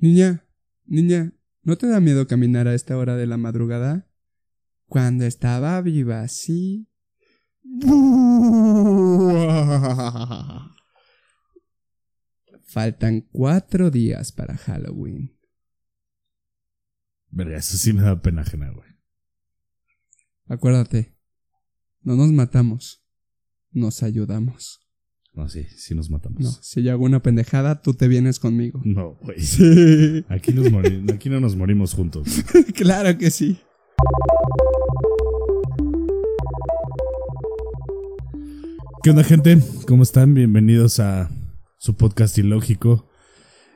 Niña, niña, ¿no te da miedo caminar a esta hora de la madrugada? Cuando estaba viva, sí. Faltan cuatro días para Halloween. Verga, eso sí me da pena ajena, güey. Acuérdate, no nos matamos, nos ayudamos. No, sí, sí nos matamos. No, si yo hago una pendejada, tú te vienes conmigo. No, güey. Sí, Aquí, nos mori- aquí no nos morimos juntos. claro que sí. ¿Qué onda, gente? ¿Cómo están? Bienvenidos a su podcast ilógico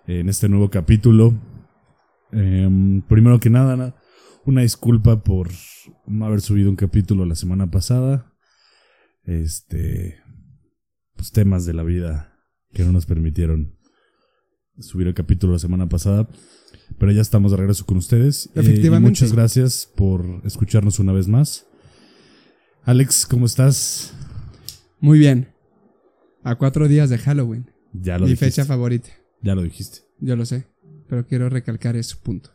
en este nuevo capítulo. Em, primero que nada, na- una disculpa por no haber subido un capítulo la semana pasada. Este. Pues temas de la vida que no nos permitieron subir el capítulo la semana pasada. Pero ya estamos de regreso con ustedes. Eh, y Efectivamente. muchas gracias por escucharnos una vez más. Alex, ¿cómo estás? Muy bien. A cuatro días de Halloween. Ya lo Mi dijiste. fecha favorita. Ya lo dijiste. Yo lo sé. Pero quiero recalcar ese punto.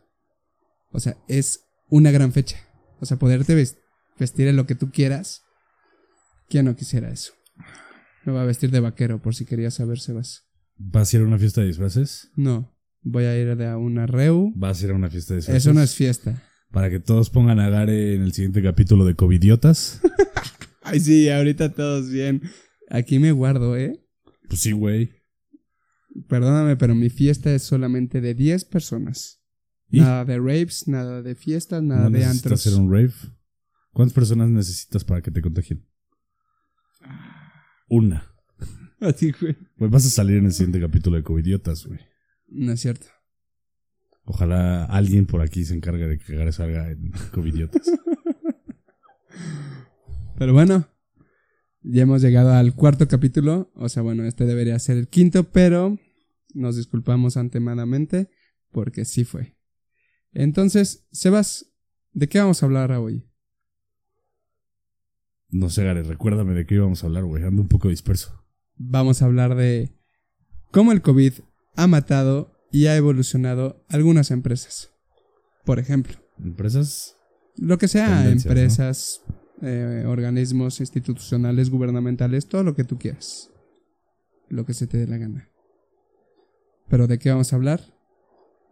O sea, es una gran fecha. O sea, poderte ves- vestir en lo que tú quieras. ¿Quién no quisiera eso? Me voy a vestir de vaquero, por si querías saber, Sebas. ¿Vas a ir a una fiesta de disfraces? No. Voy a ir a una reu. ¿Vas a ir a una fiesta de disfraces? Eso no es fiesta. Para que todos pongan a Gare en el siguiente capítulo de Covidiotas. Ay, sí, ahorita todos bien. Aquí me guardo, ¿eh? pues sí, güey. Perdóname, pero mi fiesta es solamente de 10 personas. ¿Y? Nada de raves, nada de fiestas, nada ¿No de necesitas antros. hacer un rave? ¿Cuántas personas necesitas para que te contagien? Una. Así, güey. Pues vas a salir en el siguiente capítulo de Covidiotas, güey. No es cierto. Ojalá alguien por aquí se encargue de que Gare salga en Covidiotas. Pero bueno, ya hemos llegado al cuarto capítulo. O sea, bueno, este debería ser el quinto, pero nos disculpamos antemanamente porque sí fue. Entonces, Sebas, ¿de qué vamos a hablar hoy? No sé, Gare, recuérdame de qué íbamos a hablar, güey. Ando un poco disperso. Vamos a hablar de cómo el COVID ha matado y ha evolucionado algunas empresas. Por ejemplo, ¿Empresas? lo que sea, empresas, eh, organismos institucionales, gubernamentales, todo lo que tú quieras. Lo que se te dé la gana. Pero ¿de qué vamos a hablar?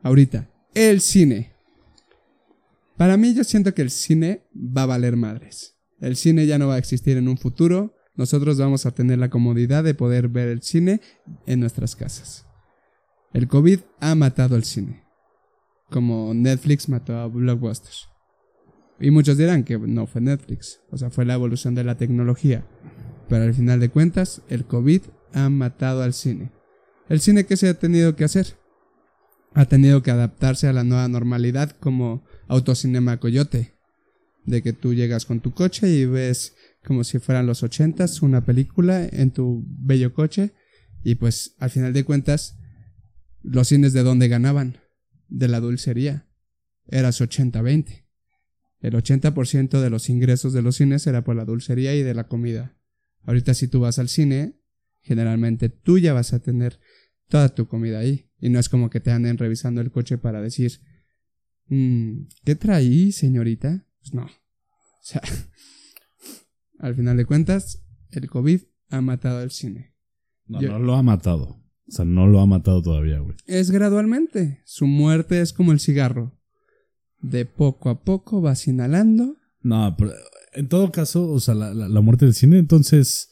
Ahorita, el cine. Para mí yo siento que el cine va a valer madres. El cine ya no va a existir en un futuro. Nosotros vamos a tener la comodidad de poder ver el cine en nuestras casas. El COVID ha matado el cine. Como Netflix mató a Blockbuster. Y muchos dirán que no fue Netflix, o sea, fue la evolución de la tecnología. Pero al final de cuentas, el COVID ha matado al cine. ¿El cine qué se ha tenido que hacer? Ha tenido que adaptarse a la nueva normalidad como Autocinema Coyote. De que tú llegas con tu coche y ves como si fueran los ochentas una película en tu bello coche. Y pues al final de cuentas, los cines de dónde ganaban? De la dulcería. Eras 80-20. El 80% de los ingresos de los cines era por la dulcería y de la comida. Ahorita si tú vas al cine, generalmente tú ya vas a tener toda tu comida ahí. Y no es como que te anden revisando el coche para decir, "Mm, ¿qué traí, señorita? Pues no. O sea, al final de cuentas, el COVID ha matado al cine. No, Yo- no lo ha matado. O sea, no lo ha matado todavía, güey. Es gradualmente. Su muerte es como el cigarro. De poco a poco vas inhalando No, pero en todo caso, o sea, la, la- la muerte del cine, entonces.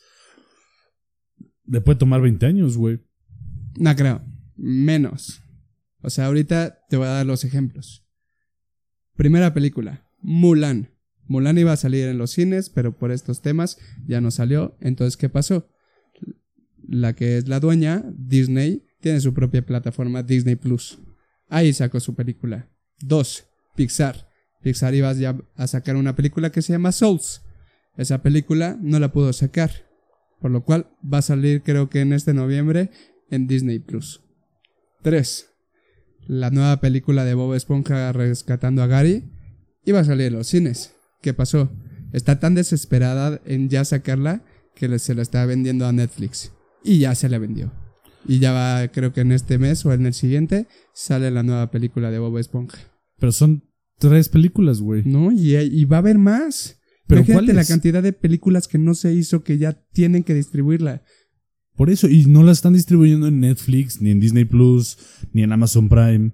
Le puede tomar 20 años, güey. No creo. Menos. O sea, ahorita te voy a dar los ejemplos. Primera película. Mulan. Mulan iba a salir en los cines, pero por estos temas ya no salió. Entonces, ¿qué pasó? La que es la dueña, Disney, tiene su propia plataforma Disney Plus. Ahí sacó su película. Dos. Pixar. Pixar iba ya a sacar una película que se llama Souls. Esa película no la pudo sacar. Por lo cual va a salir creo que en este noviembre en Disney Plus. 3. La nueva película de Bob Esponja rescatando a Gary iba a salir en los cines. ¿Qué pasó? Está tan desesperada en ya sacarla que se la está vendiendo a Netflix. Y ya se la vendió. Y ya va, creo que en este mes o en el siguiente, sale la nueva película de Bob Esponja. Pero son tres películas, güey. No, y, y va a haber más. ¿Pero Imagínate la cantidad de películas que no se hizo que ya tienen que distribuirla. Por eso, y no la están distribuyendo en Netflix, ni en Disney Plus, ni en Amazon Prime.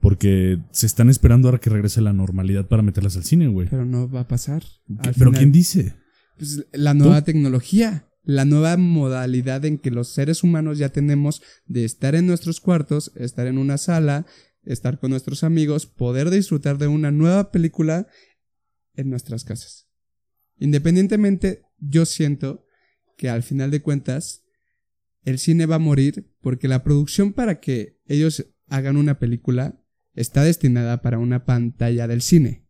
Porque se están esperando ahora que regrese la normalidad para meterlas al cine, güey. Pero no va a pasar. Pero final, ¿quién dice? pues, la nueva tecnología, la nueva modalidad en que los seres humanos ya tenemos de estar en nuestros cuartos, estar en una sala, estar con nuestros amigos, poder disfrutar de una nueva película en nuestras casas. Independientemente, yo siento que al final de cuentas, el cine va a morir porque la producción para que ellos hagan una película está destinada para una pantalla del cine.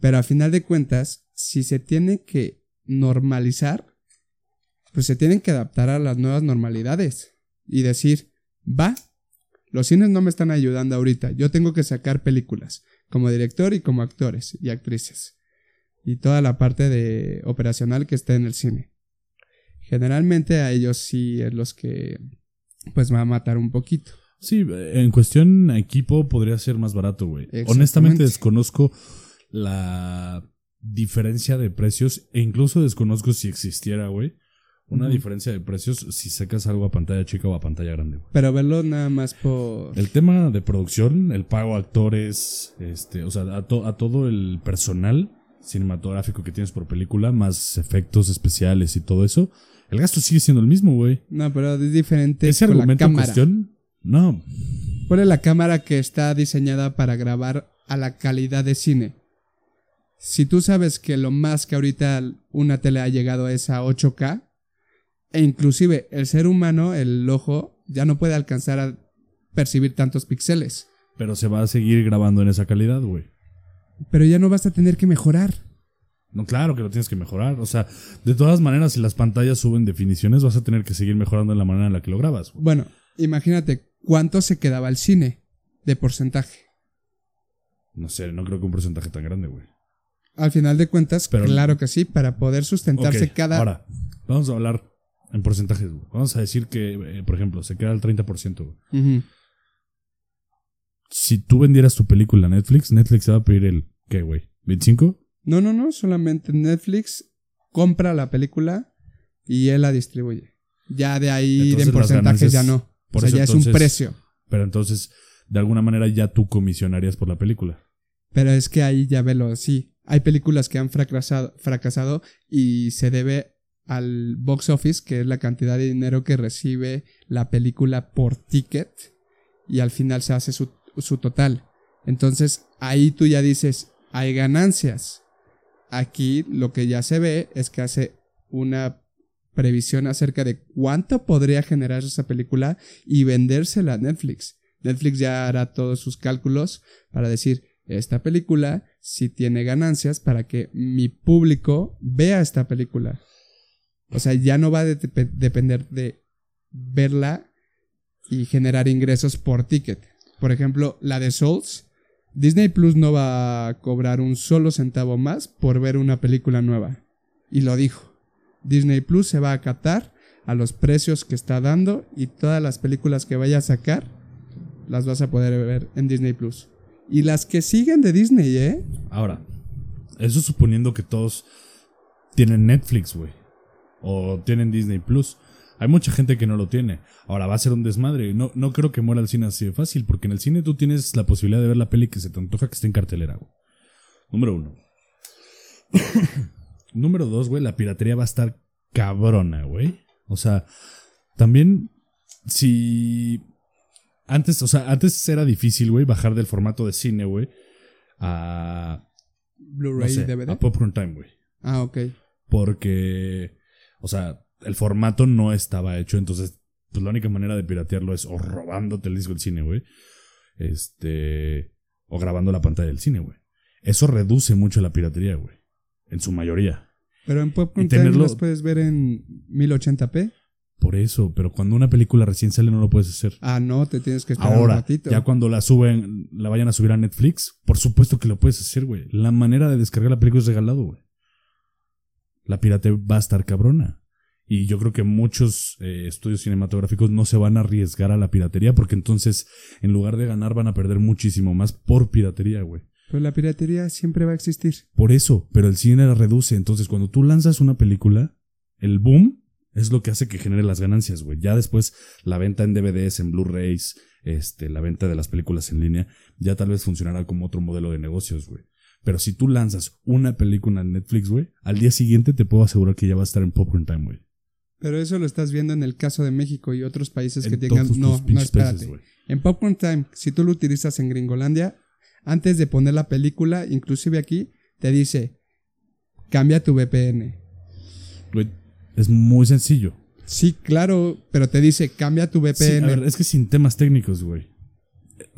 Pero al final de cuentas, si se tiene que normalizar, pues se tienen que adaptar a las nuevas normalidades y decir, va, los cines no me están ayudando ahorita, yo tengo que sacar películas como director y como actores y actrices y toda la parte de operacional que está en el cine. Generalmente a ellos sí es los que pues va a matar un poquito. Sí, en cuestión equipo podría ser más barato, güey. Honestamente desconozco la diferencia de precios e incluso desconozco si existiera, güey. Una diferencia de precios si sacas algo a pantalla chica o a pantalla grande, güey. Pero verlo nada más por... El tema de producción, el pago a actores, este, o sea, a, to- a todo el personal cinematográfico que tienes por película, más efectos especiales y todo eso, el gasto sigue siendo el mismo, güey. No, pero es diferente Ese con la argumento en cámara. cuestión, no. ¿Cuál es la cámara que está diseñada para grabar a la calidad de cine? Si tú sabes que lo más que ahorita una tele ha llegado es a 8K, e inclusive el ser humano, el ojo, ya no puede alcanzar a percibir tantos píxeles. Pero se va a seguir grabando en esa calidad, güey. Pero ya no vas a tener que mejorar. No, claro que lo tienes que mejorar. O sea, de todas maneras, si las pantallas suben definiciones, vas a tener que seguir mejorando en la manera en la que lo grabas. güey. Bueno, imagínate cuánto se quedaba el cine de porcentaje. No sé, no creo que un porcentaje tan grande, güey. Al final de cuentas, Pero- claro que sí, para poder sustentarse cada... Ahora, vamos a hablar en porcentajes. güey. Vamos a decir que, eh, por ejemplo, se queda el 30%. güey. Si tú vendieras tu película a Netflix, Netflix te va a pedir el, ¿qué, güey? ¿25? No, no, no, solamente Netflix compra la película y él la distribuye. Ya de ahí Entonces, de porcentajes ya no. Por o sea, eso, ya es un precio. Pero entonces, de alguna manera ya tú comisionarías por la película. Pero es que ahí ya velo, sí. Hay películas que han fracasado, fracasado y se debe al box office, que es la cantidad de dinero que recibe la película por ticket, y al final se hace su, su total. Entonces ahí tú ya dices, hay ganancias. Aquí lo que ya se ve es que hace una previsión acerca de cuánto podría generar esa película y vendérsela a Netflix. Netflix ya hará todos sus cálculos para decir, esta película sí tiene ganancias para que mi público vea esta película. O sea, ya no va a de- depender de verla y generar ingresos por ticket. Por ejemplo, la de Souls, Disney Plus no va a cobrar un solo centavo más por ver una película nueva. Y lo dijo. Disney Plus se va a acatar a los precios que está dando y todas las películas que vaya a sacar las vas a poder ver en Disney Plus. Y las que siguen de Disney, ¿eh? Ahora, eso suponiendo que todos tienen Netflix, güey. O tienen Disney Plus. Hay mucha gente que no lo tiene. Ahora va a ser un desmadre. No, no creo que muera el cine así de fácil, porque en el cine tú tienes la posibilidad de ver la peli que se te antoja que esté en cartelera, güey. Número uno. Número dos, güey, la piratería va a estar cabrona, güey. O sea, también si antes, o sea, antes era difícil, güey, bajar del formato de cine, güey, a no Blu-ray sé, DVD. a Popcorn Time, güey. Ah, ok. Porque, o sea, el formato no estaba hecho, entonces, pues la única manera de piratearlo es o robándote el disco del cine, güey. Este, o grabando la pantalla del cine, güey. Eso reduce mucho la piratería, güey. En su mayoría. Pero en Time tenerlo- las puedes ver en 1080p. Por eso, pero cuando una película recién sale no lo puedes hacer. Ah, no, te tienes que esperar un Ahora, ratito. ya cuando la suben, la vayan a subir a Netflix, por supuesto que lo puedes hacer, güey. La manera de descargar la película es regalado, güey. La pirate va a estar cabrona. Y yo creo que muchos eh, estudios cinematográficos no se van a arriesgar a la piratería porque entonces, en lugar de ganar, van a perder muchísimo más por piratería, güey. Pero la piratería siempre va a existir. Por eso, pero el cine la reduce. Entonces, cuando tú lanzas una película, el boom es lo que hace que genere las ganancias, güey. Ya después, la venta en DVDs, en Blu-rays, este, la venta de las películas en línea, ya tal vez funcionará como otro modelo de negocios, güey. Pero si tú lanzas una película en Netflix, güey, al día siguiente te puedo asegurar que ya va a estar en Popcorn Time, güey. Pero eso lo estás viendo en el caso de México y otros países que En tengan. No, no, espérate. países, en Popcorn Time, si tú lo utilizas en Gringolandia, antes de poner la película, inclusive aquí, te dice: cambia tu VPN. Güey, es muy sencillo. Sí, claro, pero te dice: cambia tu VPN. Sí, a ver, es que sin temas técnicos, güey.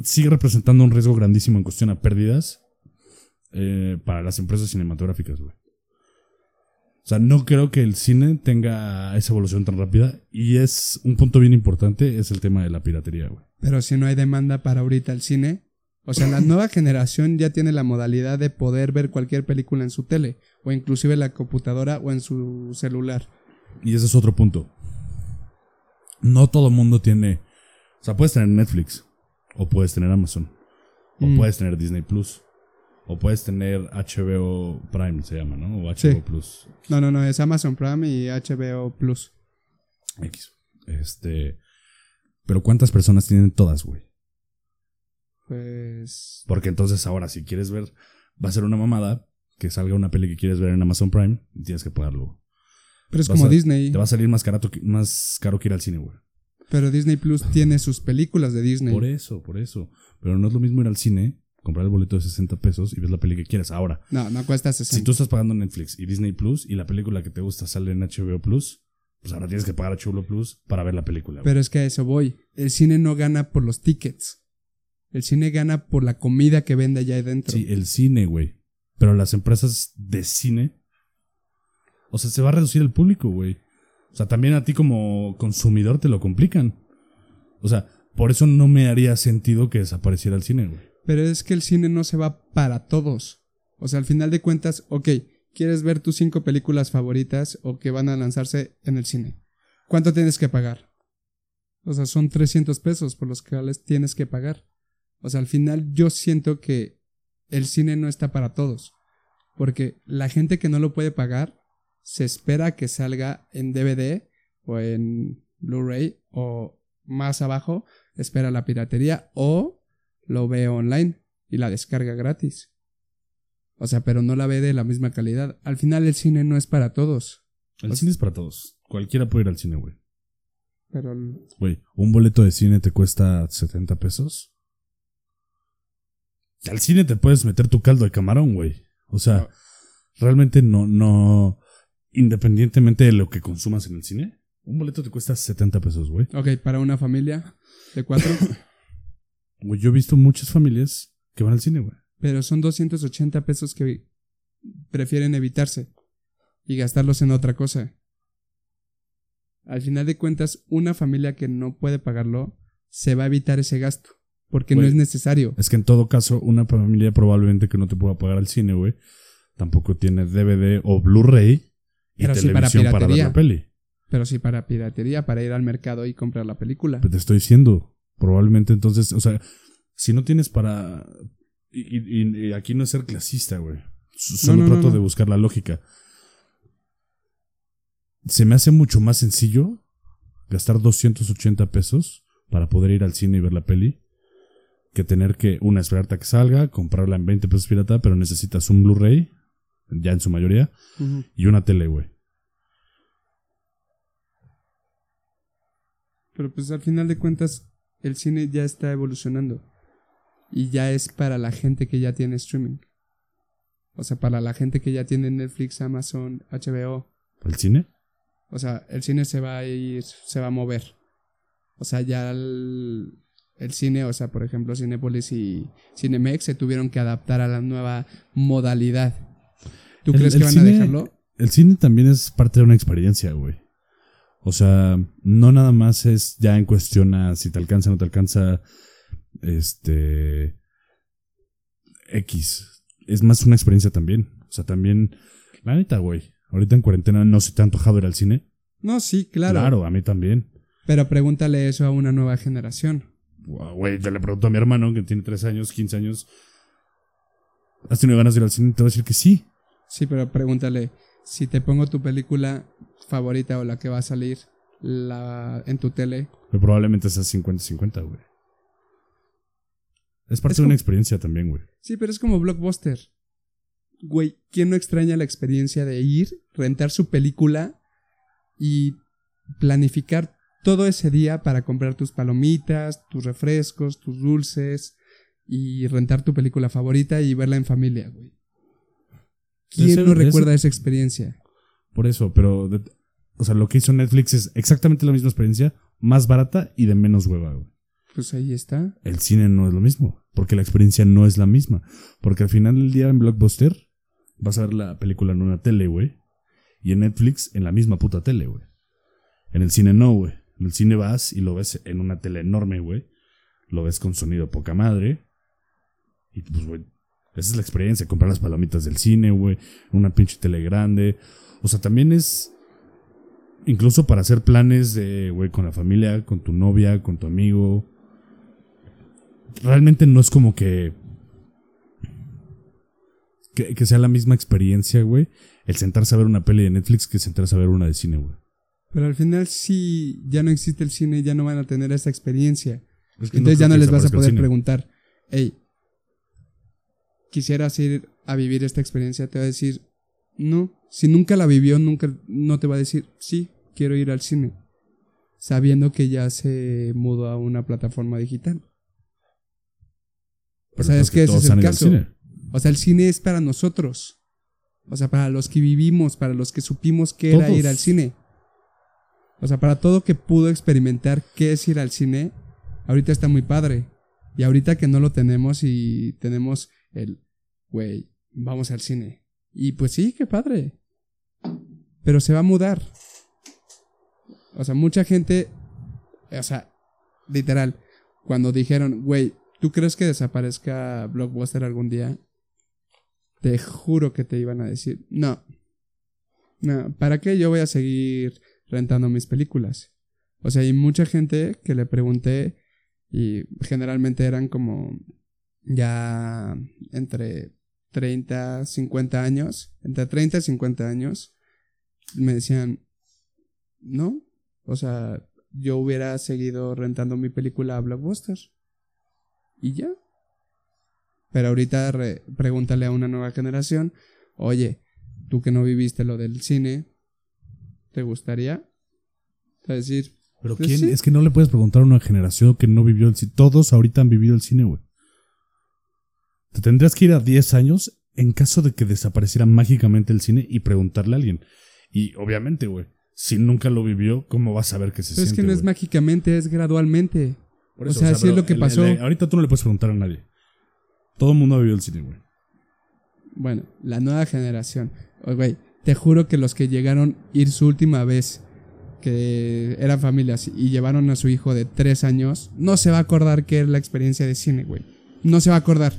Sigue representando un riesgo grandísimo en cuestión a pérdidas eh, para las empresas cinematográficas, güey. O sea, no creo que el cine tenga esa evolución tan rápida. Y es un punto bien importante, es el tema de la piratería, güey. Pero si no hay demanda para ahorita el cine, o sea, la nueva generación ya tiene la modalidad de poder ver cualquier película en su tele, o inclusive en la computadora o en su celular. Y ese es otro punto. No todo mundo tiene. O sea, puedes tener Netflix. O puedes tener Amazon. O Mm. puedes tener Disney Plus. O puedes tener HBO Prime, se llama, ¿no? O HBO Sí. Plus. No, no, no, es Amazon Prime y HBO Plus. X. Este. Pero ¿cuántas personas tienen todas, güey? Pues. Porque entonces ahora, si quieres ver, va a ser una mamada que salga una peli que quieres ver en Amazon Prime tienes que pagarlo. Pero es Vas como a- Disney. Te va a salir más caro, que- más caro que ir al cine, güey. Pero Disney Plus tiene sus películas de Disney. Por eso, por eso. Pero no es lo mismo ir al cine, comprar el boleto de 60 pesos y ves la peli que quieres. Ahora, No, no cuesta si 60. tú estás pagando Netflix y Disney Plus y la película que te gusta sale en HBO Plus, pues ahora tienes que pagar HBO Plus para ver la película. güey. Pero es que a eso voy. El cine no gana por los tickets. El cine gana por la comida que vende allá adentro. Sí, el cine, güey. Pero las empresas de cine. O sea, se va a reducir el público, güey. O sea, también a ti como consumidor te lo complican. O sea, por eso no me haría sentido que desapareciera el cine, güey. Pero es que el cine no se va para todos. O sea, al final de cuentas, ok, quieres ver tus cinco películas favoritas o que van a lanzarse en el cine. ¿Cuánto tienes que pagar? O sea, son 300 pesos por los cuales tienes que pagar. O sea, al final yo siento que el cine no está para todos. Porque la gente que no lo puede pagar se espera que salga en DVD o en Blu-ray o más abajo espera la piratería o lo ve online y la descarga gratis. O sea, pero no la ve de la misma calidad. Al final el cine no es para todos. El cine es para todos. Cualquiera puede ir al cine, güey. Pero Güey, un boleto de cine te cuesta 70 pesos. Al cine te puedes meter tu caldo de camarón, güey. O sea, No. realmente no, no. Independientemente de lo que consumas en el cine, un boleto te cuesta 70 pesos, güey. ok, para una familia de cuatro, Güey, yo he visto muchas familias que van al cine, güey. pero son 280 pesos que prefieren evitarse y gastarlos en otra cosa. Al final de cuentas, una familia que no puede pagarlo se va a evitar ese gasto porque no es necesario. Es que en todo caso, una familia probablemente que no te pueda pagar al cine, güey, tampoco tiene DVD o Blu-ray y Pero sí para televisión para, ver piratería. la peli. Pero sí para piratería, para ir al mercado y comprar la película. Pero te estoy diciendo, probablemente entonces, o sea, si no tienes para... Y, y- y aquí no es ser clasista, güey. Solo No, no, no, trato no. de buscar la lógica. Se me hace mucho más sencillo gastar 280 pesos para poder ir al cine y ver la peli que tener que, una, esperarte a que salga, comprarla en 20 pesos pirata, pero necesitas un Blu-ray, ya en su mayoría, y una tele, güey. Pero pues al final de cuentas, el cine ya está evolucionando. Y ya es para la gente que ya tiene streaming. O sea, para la gente que ya tiene Netflix, Amazon, HBO. ¿El cine? O sea, el cine se va a ir, se va a mover. O sea, ya el, el cine, o sea, por ejemplo, Cinepolis y Cinemex se tuvieron que adaptar a la nueva modalidad. ¿Tú El- crees el que van cine- a dejarlo? El cine también es parte de una experiencia, güey. O sea, no nada más es ya en cuestión a si te alcanza o no te alcanza este X. Es más una experiencia también. O sea, también, la neta, güey. Ahorita en cuarentena no se te ha antojado ir al cine. No, sí, claro. Claro, a mí también. Pero pregúntale eso a una nueva generación. Güey, yo le pregunto a mi hermano que tiene 13 años, 15 años. ¿Has tenido ganas de ir al cine? Te va a decir que sí. Sí, pero pregúntale, si te pongo tu película favorita o la que va a salir la, en tu tele, Pero probablemente sea 50-50, güey. Es parte Es de una como- experiencia también, güey. Sí, pero es como Blockbuster. Güey, ¿quién no extraña la experiencia de ir, rentar su película y planificar todo ese día para comprar tus palomitas, tus refrescos, tus dulces y rentar tu película favorita y verla en familia, güey? ¿Quién Ese- no ese- recuerda esa experiencia? Por eso, pero. o sea, lo que hizo Netflix es exactamente la misma experiencia, más barata y de menos hueva, güey. Pues ahí está. El cine no es lo mismo, porque la experiencia no es la misma. Porque al final del día en Blockbuster vas a ver la película en una tele, güey. Y en Netflix en la misma puta tele, güey. En el cine no, güey. En el cine vas y lo ves en una tele enorme, güey. Lo ves con sonido poca madre. Y pues, güey, esa es la experiencia, comprar las palomitas del cine, güey. Una pinche tele grande. O sea, también es... Incluso para hacer planes güey, con la familia, con tu novia, con tu amigo realmente no es como que, que. que sea la misma experiencia, güey. El sentarse a ver una peli de Netflix que sentarse a ver una de cine, güey. Pero al final si ya no existe el cine, ya no van a tener esa experiencia. Es que Entonces ya no les vas a poder preguntar, hey, quisieras ir a vivir esta experiencia, te va a decir, no. Si nunca la vivió, nunca, no te va a decir, sí, quiero ir al cine. Sabiendo que ya se mudó a una plataforma digital. O Pero sea, es que ese es el caso. O sea, el cine es para nosotros. O sea, para los que vivimos, para los que supimos que era ir al cine. O sea, para todo que pudo experimentar qué es ir al cine, ahorita está muy padre. Y ahorita que no lo tenemos y tenemos el, güey, vamos al cine. Y pues sí, qué padre. Pero se va a mudar. O sea, mucha gente, o sea, literal, cuando dijeron, güey, ¿tú crees que desaparezca Blockbuster algún día? Te juro que te iban a decir, no. No, ¿para qué yo voy a seguir rentando mis películas? O sea, hay mucha gente que le pregunté y generalmente eran como ya entre 30, 50 años, entre 30 y 50 años, me decían, no, o sea, yo hubiera seguido rentando mi película a Blockbuster. Y ya. Pero ahorita re- pregúntale a una nueva generación, oye, tú que no viviste lo del cine, ¿te gustaría? A decir, Pero Pues quién, sí. es que no le puedes preguntar a una generación que no vivió el cine. Todos ahorita han vivido el cine, güey. Te tendrías que ir a 10 años en caso de que desapareciera mágicamente el cine y preguntarle a alguien. Y obviamente, güey, si nunca lo vivió, ¿cómo vas a saber qué se pero es que no es mágicamente, es gradualmente. O sea, así es lo que el- pasó. el- ahorita tú no le puedes preguntar a nadie. Todo el mundo ha vivido el cine, güey. Bueno, la nueva generación. Güey, te juro que los que llegaron a ir su última vez, que eran familias y llevaron a su hijo de tres años, no se va a acordar qué es la experiencia de cine, güey. No se va a acordar.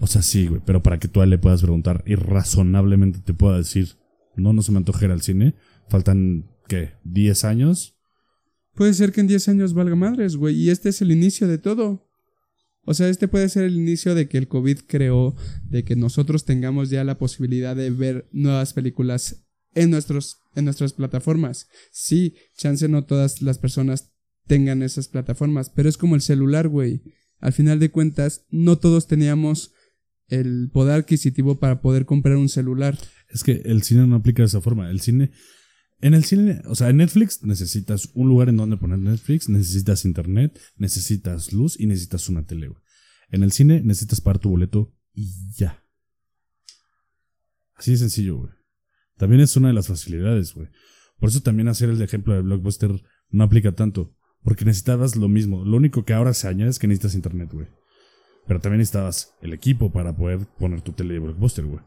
O sea, sí, güey, pero para que tú a él le puedas preguntar y razonablemente te pueda decir, no, no se me antoja ir al cine, faltan, ¿qué? ¿10 años? Puede ser que en 10 años valga madres, güey. Y este es el inicio de todo. O sea, este puede ser el inicio de que el COVID creó, de que nosotros tengamos ya la posibilidad de ver nuevas películas en, nuestros, en nuestras plataformas. Sí, chance no todas las personas tengan esas plataformas, pero es como el celular, güey. Al final de cuentas, no todos teníamos el poder adquisitivo para poder comprar un celular. Es que el cine no aplica de esa forma. El cine. En el cine, o sea, en Netflix necesitas un lugar en donde poner Netflix, necesitas internet, necesitas luz y necesitas una tele, güey. En el cine necesitas pagar tu boleto y ya. Así de sencillo, güey. También es una de las facilidades, güey. Por eso también hacer el ejemplo de Blockbuster no aplica tanto. Porque necesitabas lo mismo. Lo único que ahora se añade es que necesitas internet, güey. Pero también necesitabas el equipo para poder poner tu tele de Blockbuster, güey.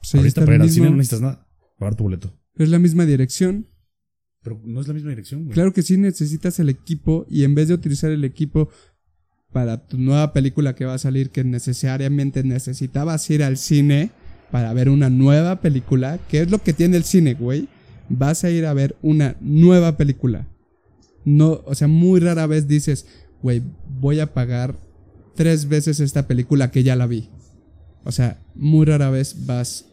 Pues Ahorita para ir al cine no necesitas nada. Pagar tu boleto. Es la misma dirección. Pero no es la misma dirección, güey. Claro que sí necesitas el equipo y en vez de utilizar el equipo para tu nueva película que va a salir que necesariamente necesitabas ir al cine para ver una nueva película, que es lo que tiene el cine, güey. vas a ir a ver una nueva película. No, o sea, muy rara vez dices, güey, voy a pagar tres veces esta película que ya la vi. O sea, muy rara vez vas.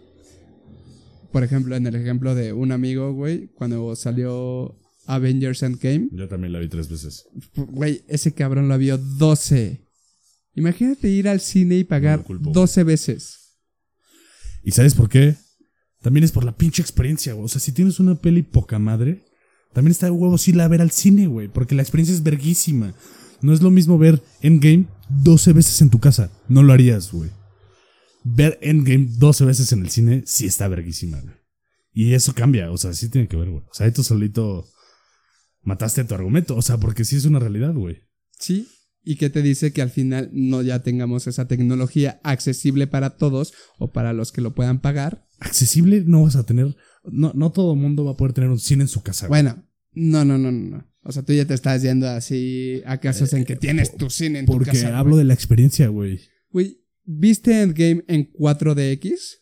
Por ejemplo, en el ejemplo de un amigo, güey, cuando salió Avengers Endgame, Yo también la vi tres veces. güey, ese cabrón lo vio 12. Imagínate ir al cine y pagar No lo culpo, 12 veces. ¿Y sabes por qué? También es por la pinche experiencia, güey. O sea, si tienes una peli poca madre, también está de huevos irla a ver al cine, güey. Porque la experiencia es verguísima. No es lo mismo ver Endgame 12 veces en tu casa. No lo harías, güey. Ver Endgame 12 veces en el cine sí está verguísima, güey. Y eso cambia, o sea, sí tiene que ver, güey. O sea, ahí tú solito mataste tu argumento. O sea, porque sí es una realidad, güey. ¿Sí? Y que te dice que al final no ya tengamos esa tecnología accesible para todos o para los que lo puedan pagar. Accesible no vas a tener. No, no todo el mundo va a poder tener un cine en su casa, güey. Bueno, no, no, no, no. no. O sea, tú ya te estás yendo así a casos en que tienes tu cine en tu Eh, Porque casa. hablo de la experiencia, güey. Güey, ¿viste Endgame en 4DX?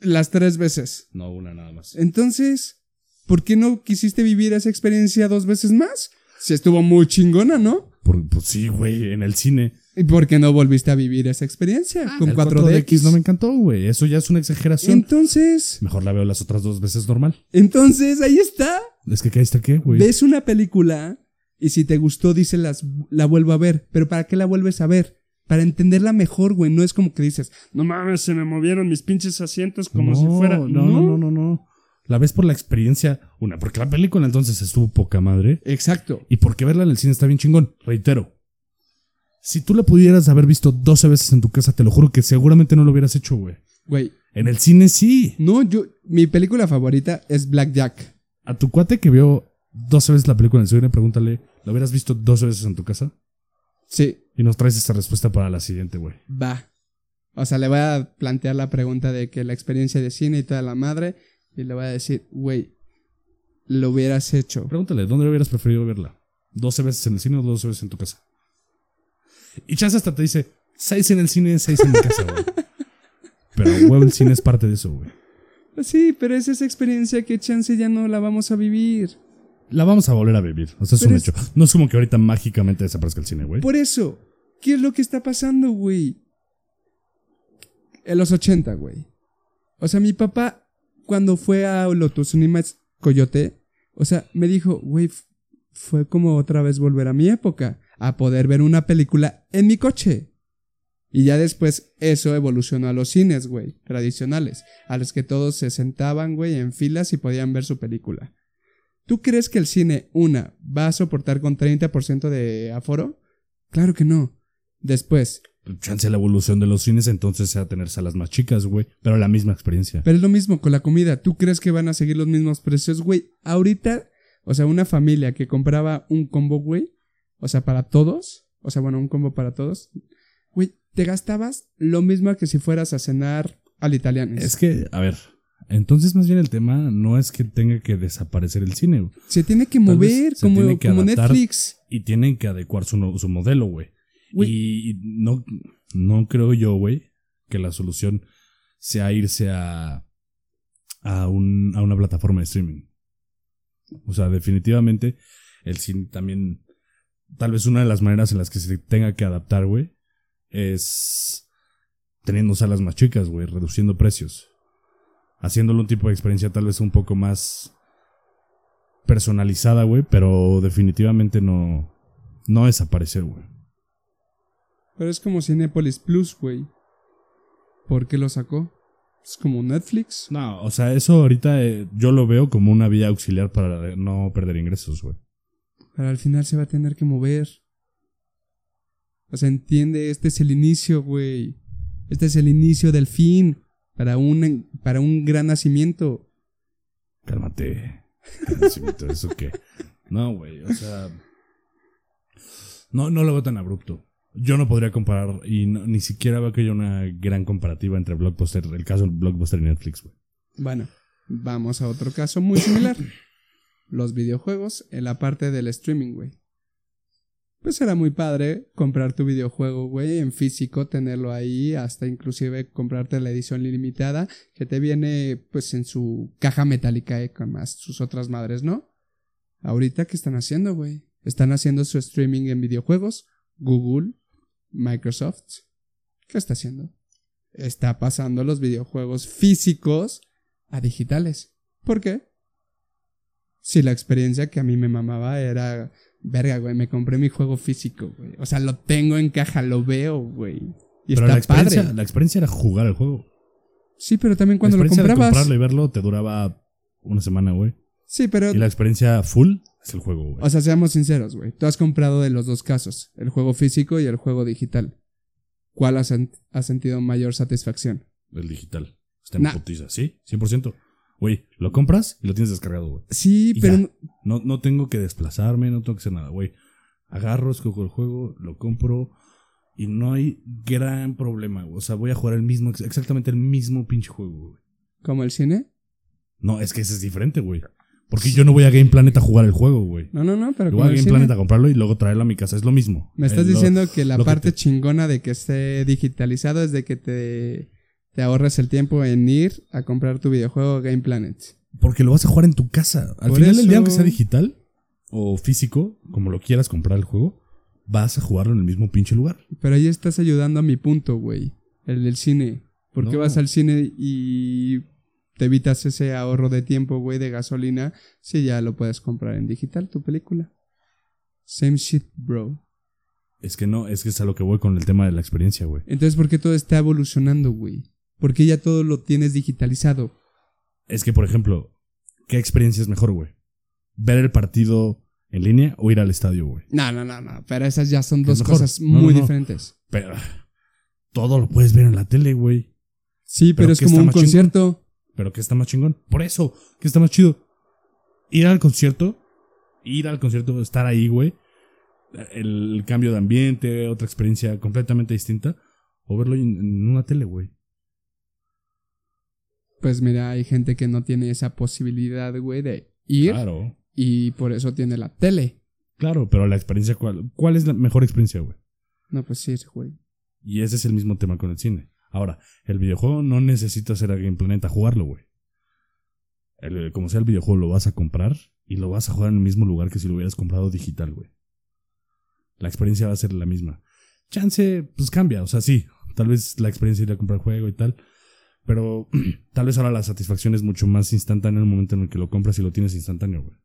Las tres veces. No, una nada más. Entonces, ¿por qué no quisiste vivir esa experiencia dos veces más? Si estuvo muy chingona, ¿no? Por- pues sí, güey, en el cine. ¿Y por qué no volviste a vivir esa experiencia con Ah, El 4DX? no me encantó, güey. Eso ya es una exageración. Entonces, Mejor la veo las otras dos veces normal. entonces ahí está. Es que caíste qué, güey. Ves una película y si te gustó, dice las, la vuelvo a ver. Pero ¿para qué la vuelves a ver? Para entenderla mejor, güey. No es como que dices, no mames, se me movieron mis pinches asientos como no, si fuera. No, no, no, no, no. La ves por la experiencia. Una, porque la película entonces estuvo poca madre. Exacto. Y porque verla en el cine está bien chingón. Reitero. Si tú la pudieras haber visto 12 veces en tu casa, te lo juro que seguramente no lo hubieras hecho, güey. Güey, En el cine sí. no, yo, mi película favorita es Black Jack. A tu cuate que vio 12 veces la película en el cine, pregúntale, ¿la hubieras visto 12 veces en tu casa? Sí, Y nos traes esta respuesta para la siguiente, güey. va. O sea, le voy a plantear la pregunta de que la experiencia de cine y toda la madre. Y le voy a decir, güey, lo hubieras hecho. Pregúntale, ¿dónde hubieras preferido verla? ¿12 veces en el cine o 12 veces en tu casa? Y Chance hasta te dice, 6 en el cine, 6 en mi casa, güey. Pero, güey, el cine es parte de eso, güey. Sí, pero es esa experiencia que chance ya no la vamos a vivir. La vamos a volver a vivir. O sea, es Pero un es- hecho. No es como que ahorita mágicamente desaparezca el cine, güey. Por eso, ¿qué es lo que está pasando, güey? En los 80, güey. O sea, mi papá, cuando fue a Lotus Cinemas Coyote, o sea, me dijo, güey, fue como otra vez volver a mi época, a poder ver una película en mi coche. Y ya después eso evolucionó a los cines, güey, tradicionales, a los que todos se sentaban, güey, en filas y podían ver su película. ¿Tú crees que el cine, una, va a soportar con 30% de aforo? Claro que no. Después, Chance la evolución de los cines entonces sea tener salas más chicas, güey. Pero la misma experiencia. pero es lo mismo con la comida. ¿Tú crees que van a seguir los mismos precios, güey? Ahorita, o sea, una familia que compraba un combo, güey, o sea, para todos, o sea, bueno, un combo para todos, güey, te gastabas lo mismo que si fueras a cenar al italiano. Es que, a ver. Entonces, más bien el tema no es que tenga que desaparecer el cine, güey. Se tiene que mover como, tiene que como adaptar. Netflix. Y tienen que adecuar su, su modelo, güey. Güey. Y no, no creo yo, güey, que la solución sea irse a, a, un, a una plataforma de streaming. O sea, definitivamente el cine también, tal vez una de las maneras en las que se tenga que adaptar, güey, es teniendo salas más chicas, güey, reduciendo precios. Haciéndolo un tipo de experiencia tal vez un poco más personalizada, güey, pero definitivamente no, no desaparecer, güey. Pero es como Cinepolis Plus, güey. ¿Por qué lo sacó? Es como Netflix. No, o sea, eso ahorita eh, yo lo veo como una vía auxiliar para no perder ingresos, güey. Pero al final se va a tener que mover. O sea, entiende, este es el inicio, güey. Este es el inicio del fin. Para un, para un gran nacimiento. Cálmate. Cálmate, ¿Eso qué? No, güey, o sea. No, no lo veo tan abrupto. Yo no podría comparar, y no- ni siquiera veo que haya una gran comparativa entre Blockbuster, el caso de Blockbuster y Netflix, güey. Bueno, vamos a otro caso muy similar. Los videojuegos en la parte del streaming, güey. Pues era muy padre comprar tu videojuego, güey, en físico, tenerlo ahí, hasta inclusive comprarte la edición limitada, que te viene, pues, en su caja metálica, eh, con más sus otras madres, ¿no? Ahorita, ¿qué están haciendo, güey? Están haciendo su streaming en videojuegos. Google, Microsoft. ¿Qué está haciendo? Está pasando los videojuegos físicos a digitales. ¿Por qué? Si la experiencia que a mí me mamaba era, verga, güey, me compré mi juego físico, güey. O sea, lo tengo en caja, lo veo, güey. Y Pero está la experiencia, padre. la experiencia era jugar el juego. Sí, pero también cuando la lo experiencia de comprabas. comprarlo y verlo te duraba una semana, güey. Sí, pero Y la experiencia full es el juego, güey. O sea, seamos sinceros, güey. Tú has comprado de los dos casos, el juego físico y el juego digital. ¿Cuál has sentido mayor satisfacción? el digital. Está en Nah. putiza, ¿sí? 100%. Güey, lo compras y lo tienes descargado, güey. Sí, Y pero ya. No, no tengo que desplazarme, no tengo que hacer nada, güey. Agarro, escojo el juego, lo compro y no hay gran problema, güey. O sea, voy a jugar el mismo, exactamente el mismo pinche juego, güey. como el cine. No, es que ese es diferente, güey. Porque yo no voy a Game Planet a jugar el juego, güey. No, no, no, pero Yo voy a Game cine. Planet a comprarlo y luego traerlo a mi casa. Es lo mismo. Me estás lo- diciendo que la que parte te- chingona de que esté digitalizado es de que te, te ahorres el tiempo en ir a comprar tu videojuego Game Planet. Porque lo vas a jugar en tu casa. Al Por final del eso- día, aunque sea digital o físico, como lo quieras comprar el juego, vas a jugarlo en el mismo pinche lugar. Pero ahí estás ayudando a mi punto, güey. El del cine. ¿Por qué No. vas al cine y te evitas ese ahorro de tiempo, güey, de gasolina, si ya lo puedes comprar en digital, tu película? Same shit, bro. Es que no, es que es a lo que voy con el tema de la experiencia, güey. Entonces, ¿por qué todo está evolucionando, güey? ¿Por qué ya todo lo tienes digitalizado? Es que, por ejemplo, ¿qué experiencia es mejor, güey? ¿Ver el partido en línea o ir al estadio, güey? No, no, no, no. Pero esas ya son dos cosas muy no, no. diferentes. Pero todo lo puedes ver en la tele, güey. Sí, pero, Pero es ¿qué como un chingón? concierto. Pero ¿qué está más chingón? Por eso, ¿qué está más chido? Ir al concierto, ir al concierto, estar ahí, güey. El cambio de ambiente, otra experiencia completamente distinta. O verlo en, en una tele, güey. Pues mira, hay gente que no tiene esa posibilidad, güey, de ir Claro, y por eso tiene la tele. claro, pero la experiencia, ¿cuál, cuál es la mejor experiencia, güey? No, pues sí, güey. Y ese es el mismo tema con el cine. Ahora, el videojuego no necesita ser a Game Planet a jugarlo, güey. El- como sea el videojuego, lo vas a comprar y lo vas a jugar en el mismo lugar que si lo hubieras comprado digital, güey. La experiencia va a ser la misma. Chance, pues cambia, o sea, sí. Tal vez la experiencia de ir a comprar juego y tal. Pero tal vez ahora la satisfacción es mucho más instantánea en el momento en el que lo compras y lo tienes instantáneo, güey.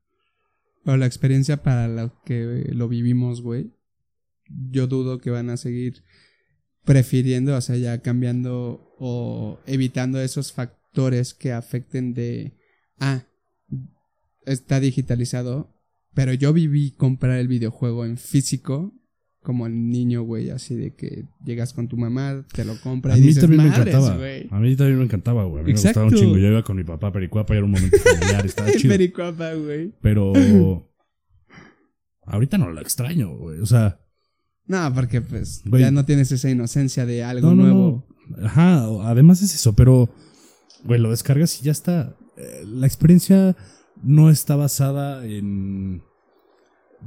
Pero la experiencia para los que lo vivimos, güey, yo dudo que van a seguir prefiriendo, o sea, ya cambiando o evitando esos factores que afecten de, ah, está digitalizado, pero yo viví comprar el videojuego en físico, como el niño, güey, así de que llegas con tu mamá, te lo compra A y mí dices, también me encantaba. A mí también me encantaba, güey. A mí me gustaba un chingo. Yo iba con mi papá a Pericuapa y era un momento familiar, estaba chido. pericuapa, güey. Pero ahorita no lo extraño, güey. O sea, No, porque pues ya no tienes esa inocencia de algo no, no, nuevo. no. Ajá, además es eso, pero, güey, lo descargas y ya está. Eh, La experiencia no está basada en...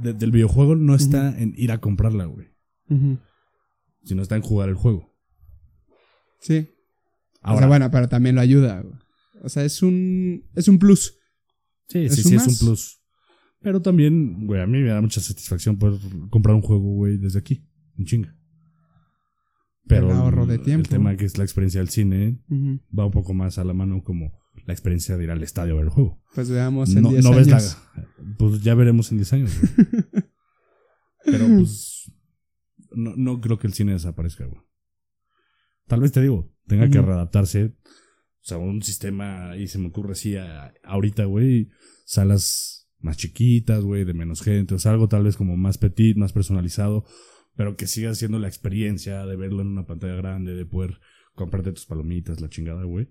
de- del videojuego no está en ir a comprarla, güey. Ujú. Sino está en jugar el juego. Sí. o Ahora, sea, bueno, pero también lo ayuda. güey. O sea, es un es un plus. sí, es sí, un sí, es un plus. Pero también, güey, a mí me da mucha satisfacción poder comprar un juego, güey, desde aquí, en chinga. Pero El ahorro de el tiempo. tema que es la experiencia del cine va un poco más a la mano como la experiencia de ir al estadio a ver el juego. Pues veamos en No, 10 no años. ves la. Pues ya veremos en 10 años. güey. Pero pues. No, no creo que el cine desaparezca, güey. Tal vez te digo, tenga que readaptarse. O sea, un sistema, y se me ocurre así a- ahorita, güey, salas más chiquitas, güey, de menos gente. O sea, algo tal vez como más petit, más personalizado. Pero que siga siendo la experiencia de verlo en una pantalla grande, de poder comprarte tus palomitas, la chingada, güey.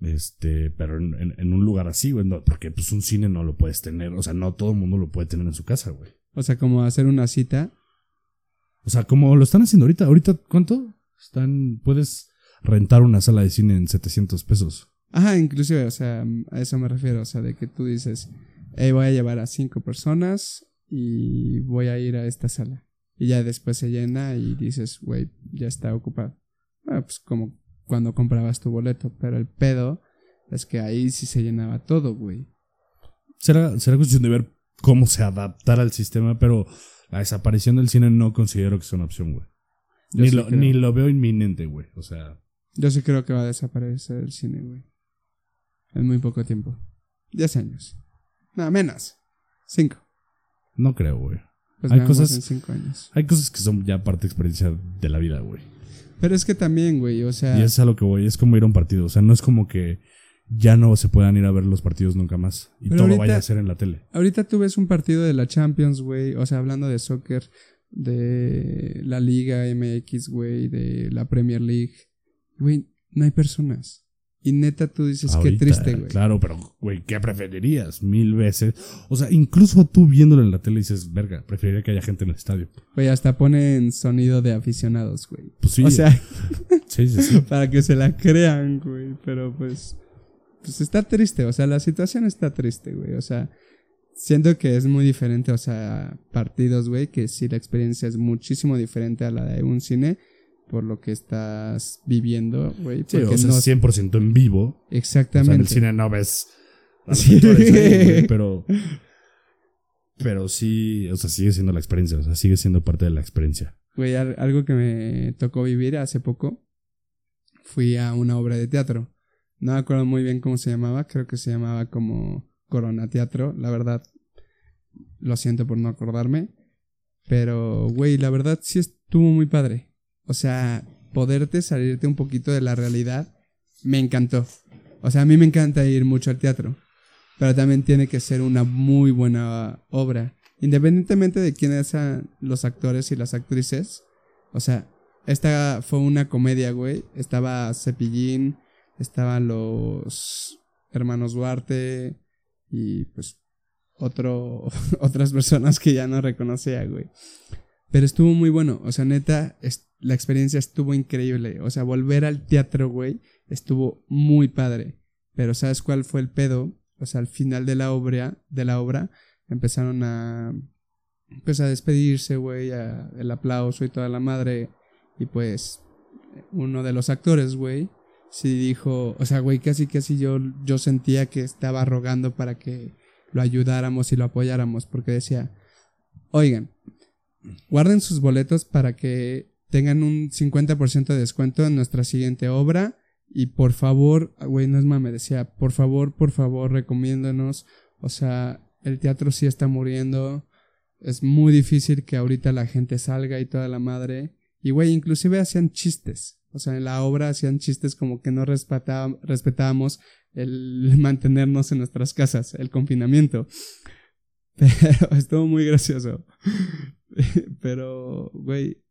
Este, pero en, en- en un lugar así, güey, no, porque pues un cine no lo puedes tener, o sea, no todo el mundo lo puede tener en su casa, güey. O sea, como hacer una cita. O sea, como lo están haciendo ahorita, ahorita, ¿cuánto? Están, puedes rentar una sala de cine en 700 pesos. Ajá, inclusive, o sea, a eso me refiero. O sea, de que tú dices, hey, voy a llevar a cinco personas y voy a ir a esta sala. Y ya después se llena y dices, güey, ya está ocupado. Bueno, pues como cuando comprabas tu boleto, pero el pedo es que ahí sí se llenaba todo, güey. Será, será cuestión de ver cómo se adaptará al sistema, pero la desaparición del cine no considero que sea una opción, güey. Ni, sí lo, ni lo veo inminente, güey. O sea, Yo sí creo que va a desaparecer el cine, güey. En muy poco tiempo. Diez años. No, menos. Cinco. no creo, güey. Pues Hay cosas- en cinco años. Hay cosas que son ya parte de experiencia de la vida, güey. Pero es que también, güey, o sea... Y es a lo que voy. Es como ir a un partido. O sea, no es como que ya no se puedan ir a ver los partidos nunca más. Y todo ahorita- vaya a ser en la tele. Ahorita tú ves un partido de la Champions, güey. O sea, hablando de soccer, de la Liga MX, güey, de la Premier League. Güey, no hay personas. Y neta, tú dices, Ahorita, qué triste, güey. Claro, pero, güey, ¿qué preferirías? Mil veces. O sea, incluso tú viéndolo en la tele dices, verga, preferiría que haya gente en el estadio. Güey, hasta ponen sonido de aficionados, güey. Pues sí. O sea, sí, sí, sí. para que se la crean, güey. Pero pues, pues está triste, o sea, la situación está triste, güey. O sea, siento que es muy diferente, o sea, partidos, güey, que sí la experiencia es muchísimo diferente a la de un cine por lo que estás viviendo, güey. Sí, o sea, no- 100% en vivo. O sea, en Exactamente. el cine no ves a los Sí. actores ahí, güey, pero pero sí, o sea, sigue siendo la experiencia, o sea, sigue siendo parte de la experiencia. Güey, al- algo que me tocó vivir hace poco, fui a una obra de teatro. No me acuerdo muy bien cómo se llamaba, creo que se llamaba como Corona Teatro, la verdad, lo siento por no acordarme, pero, güey, la verdad sí estuvo muy padre. O sea, poderte salirte un poquito de la realidad, me encantó. O sea, a mí me encanta ir mucho al teatro, pero también tiene que ser una muy buena obra. Independientemente de quiénes sean los actores y las actrices. O sea, esta fue una comedia, güey. Estaba Cepillín, estaban los hermanos Duarte y pues otro, otras personas que ya no reconocía, güey. Pero estuvo muy bueno. O sea, neta, la experiencia estuvo increíble. O sea, volver al teatro, güey, estuvo muy padre. Pero ¿sabes cuál fue el pedo? O sea, al final de la obra, de la obra, empezaron a pues a despedirse, güey, el aplauso y toda la madre. Y pues uno de los actores, güey, sí dijo, o sea, güey, casi casi yo, yo sentía que estaba rogando para que lo ayudáramos y lo apoyáramos, porque decía, oigan, guarden sus boletos para que tengan un 50% de descuento en nuestra siguiente obra. Y por favor, güey, no es mame, decía, por favor, por favor, recomiéndanos. O sea, el teatro sí está muriendo. Es muy difícil que ahorita la gente salga y toda la madre. Y, güey, inclusive hacían chistes. O sea, en la obra hacían chistes como que no respetábamos el mantenernos en nuestras casas, el confinamiento. Pero estuvo muy gracioso. Pero, güey,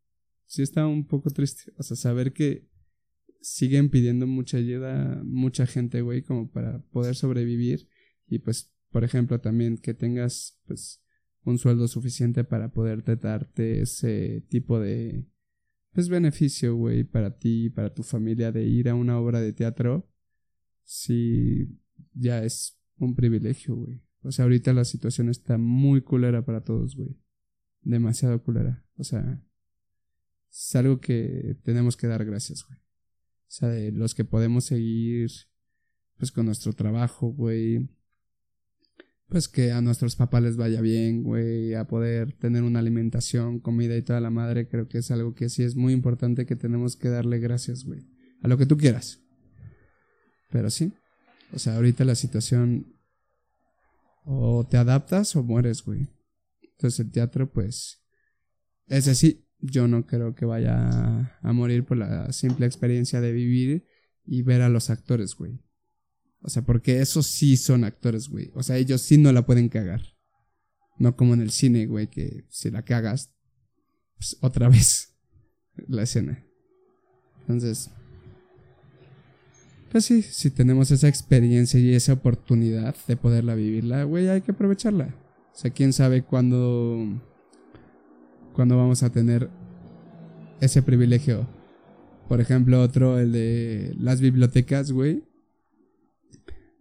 sí está un poco triste. O sea, saber que siguen pidiendo mucha ayuda, mucha gente, güey, como para poder sobrevivir. Y pues, por ejemplo, también que tengas, pues, un sueldo suficiente para poderte darte ese tipo de, pues, beneficio, güey, para ti y para tu familia de ir a una obra de teatro. Sí, ya es un privilegio, güey. O sea, ahorita la situación está muy culera para todos, güey. Demasiado culera. O sea, es algo que tenemos que dar gracias, güey. O sea, de los que podemos seguir, pues, con nuestro trabajo, güey. Pues que a nuestros papás les vaya bien, güey. A poder tener una alimentación, comida y toda la madre. Creo que es algo que sí es muy importante que tenemos que darle gracias, güey. A lo que tú quieras. Pero sí. O sea, ahorita la situación o te adaptas o mueres, güey. Entonces el teatro, pues, ese sí, yo no creo que vaya a, morir por la simple experiencia de vivir y ver a los actores, güey. O sea, porque esos sí son actores, güey. O sea, ellos sí no la pueden cagar. No como en el cine, güey, que si la cagas, pues otra vez la escena. Entonces, pues sí, si tenemos esa experiencia y esa oportunidad de poderla vivirla, güey, hay que aprovecharla. O sea, quién sabe cuándo, cuándo vamos a tener ese privilegio. Por ejemplo, otro, el de las bibliotecas, güey.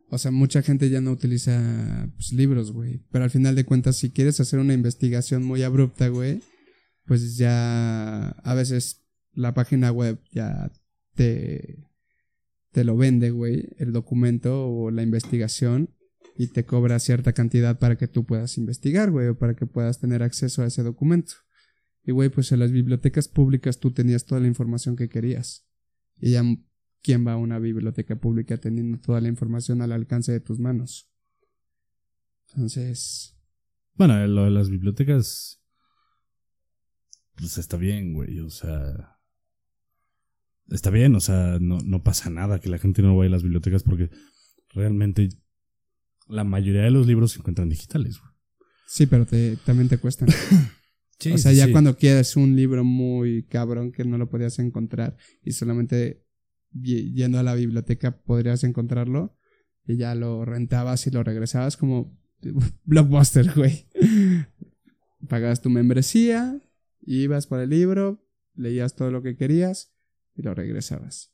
o sea, mucha gente ya no utiliza pues, libros, güey. Pero al final de cuentas, si quieres hacer una investigación muy abrupta, güey, pues ya a veces la página web ya te, te lo vende, güey, el documento o la investigación y te cobra cierta cantidad para que tú puedas investigar, güey, o para que puedas tener acceso a ese documento. Y, güey, pues en las bibliotecas públicas tú tenías toda la información que querías. Y ya ¿Quién va a una biblioteca pública teniendo toda la información al alcance de tus manos? Entonces. Bueno, lo de las bibliotecas. Pues está bien, güey. O sea. Está bien, o sea, no, no pasa nada que la gente no vaya a las bibliotecas porque realmente la mayoría de los libros se encuentran digitales, güey. Sí, pero te, también te cuestan. o sea, ya cuando quieres un libro muy cabrón que no lo podías encontrar y solamente yendo a la biblioteca podrías encontrarlo y ya lo rentabas y lo regresabas como blockbuster, güey. Pagabas tu membresía, ibas por el libro, leías todo lo que querías y lo regresabas.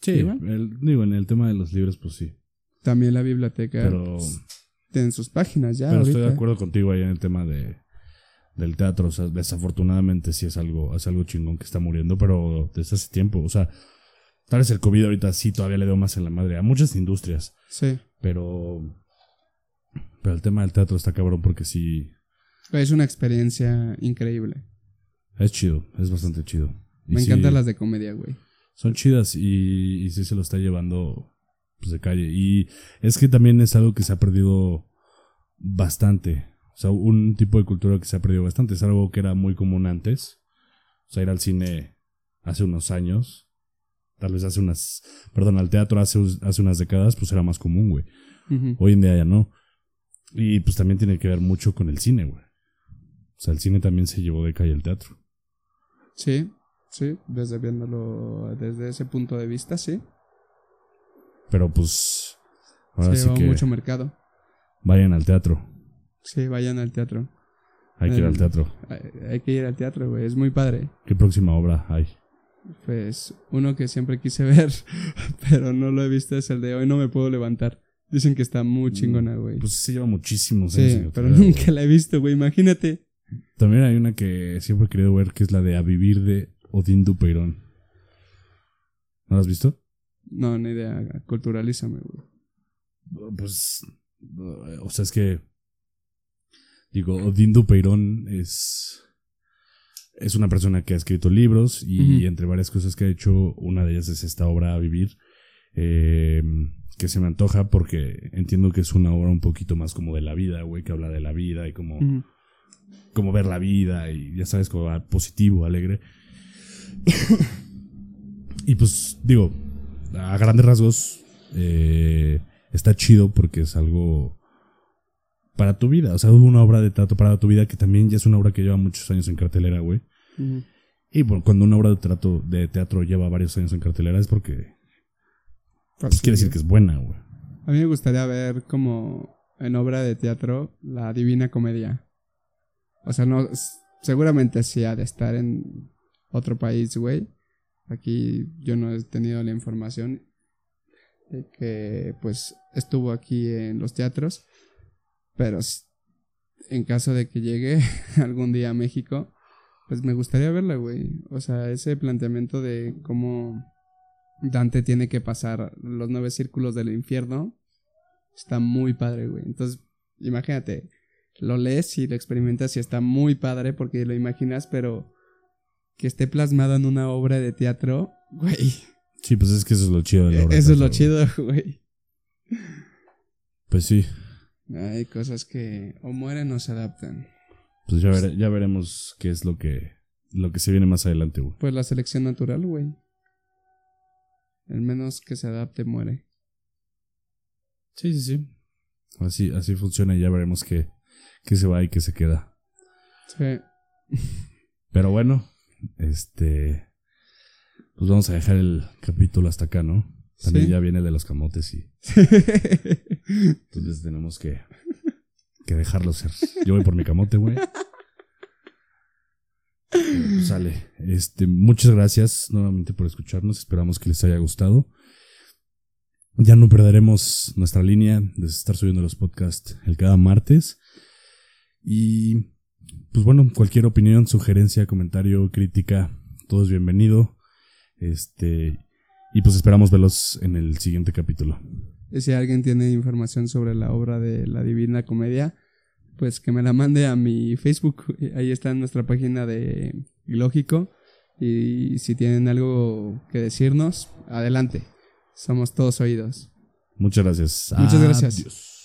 Sí, digo, en el tema de los libros, pues sí. También la biblioteca pero, tiene sus páginas ya. Pero estoy de acuerdo contigo ahí en el tema de, del teatro. O sea, desafortunadamente sí es algo, es algo chingón que está muriendo, pero desde hace tiempo. O sea, Tal vez el COVID ahorita sí todavía le dio más en la madre a muchas industrias. Sí. Pero. Pero el tema del teatro está cabrón porque sí. Es una experiencia increíble. Es chido, es bastante chido. Me encantan las de comedia, güey. Son chidas y, y sí se lo está llevando pues, de calle. Y es que también es algo que se ha perdido bastante. O sea, un tipo de cultura que se ha perdido bastante. Es algo que era muy común antes. O sea, ir al cine hace unos años tal vez hace unas, perdón, al teatro hace, hace unas décadas, pues era más común, güey. Hoy en día ya no. Y pues también tiene que ver mucho con el cine, güey. O sea, el cine también se llevó de calle el teatro. Sí, sí, desde viéndolo desde ese punto de vista, sí. Pero pues ahora sí, sí que mucho mercado. Vayan al teatro. Sí, vayan al teatro. Hay que ir al teatro. hay que ir al teatro, güey, es muy padre. ¿Qué próxima obra hay? Pues uno que siempre quise ver, pero no lo he visto es el de hoy no me puedo levantar. Dicen que está muy mm, chingona, güey. Pues se lleva muchísimos Sí, pero nunca la he visto, güey. Imagínate. También hay una que siempre he querido ver, que es la de A Vivir de Odín Dupeirón. ¿No la has visto? No, ni idea. Culturalízame, güey. Pues, o sea, es que, digo, Odín Dupeirón es es una persona que ha escrito libros y entre varias cosas que ha hecho, una de ellas es esta obra A Vivir, eh, que se me antoja porque entiendo que es una obra un poquito más como de la vida, güey, que habla de la vida y como, como ver la vida y ya sabes, como positivo, alegre. y pues digo, a grandes rasgos, eh, está chido porque es algo para tu vida. O sea, hubo una obra de teatro para tu vida que también ya es una obra que lleva muchos años en cartelera, güey. Y cuando una obra de teatro, de teatro lleva varios años en cartelera es porque pues, quiere decir que es buena, güey. A mí me gustaría ver como en obra de teatro la Divina Comedia. O sea, no seguramente sí ha de estar en otro país, güey. Aquí yo no he tenido la información de que pues estuvo aquí en los teatros. Pero en caso de que llegue algún día a México, pues me gustaría verla, güey. O sea, ese planteamiento de cómo Dante tiene que pasar los nueve círculos del infierno está muy padre, güey. Entonces, imagínate, lo lees y lo experimentas y está muy padre porque lo imaginas, pero que esté plasmado en una obra de teatro, güey. Sí, pues es que eso es lo chido de la obra. Eso es lo chido, güey. Pues sí, hay cosas que o mueren o se adaptan. Pues ya, ya veremos qué es lo que, lo que se viene más adelante, güey. Pues la selección natural, güey. El menos que se adapte muere. Sí, sí, sí. Así, así funciona y ya veremos qué, qué se va y qué se queda. Sí. Pero bueno, este. Pues vamos a dejar el capítulo hasta acá, ¿no? También ya viene de los camotes y. Entonces tenemos que, que dejarlo ser. Yo voy por mi camote, güey. Pues sale. Este, muchas gracias nuevamente por escucharnos. Esperamos que les haya gustado. ya no perderemos nuestra línea de estar subiendo los podcasts el cada martes. Y pues bueno, cualquier opinión, sugerencia, comentario, crítica, todo es bienvenido. Este, y pues esperamos verlos en el siguiente capítulo. Y si alguien tiene información sobre la obra de la Divina Comedia, pues que me la mande a mi Facebook. Ahí está en nuestra página de Ilógico. Y si tienen algo que decirnos, adelante. Somos todos oídos. Muchas gracias. Muchas gracias. Adiós.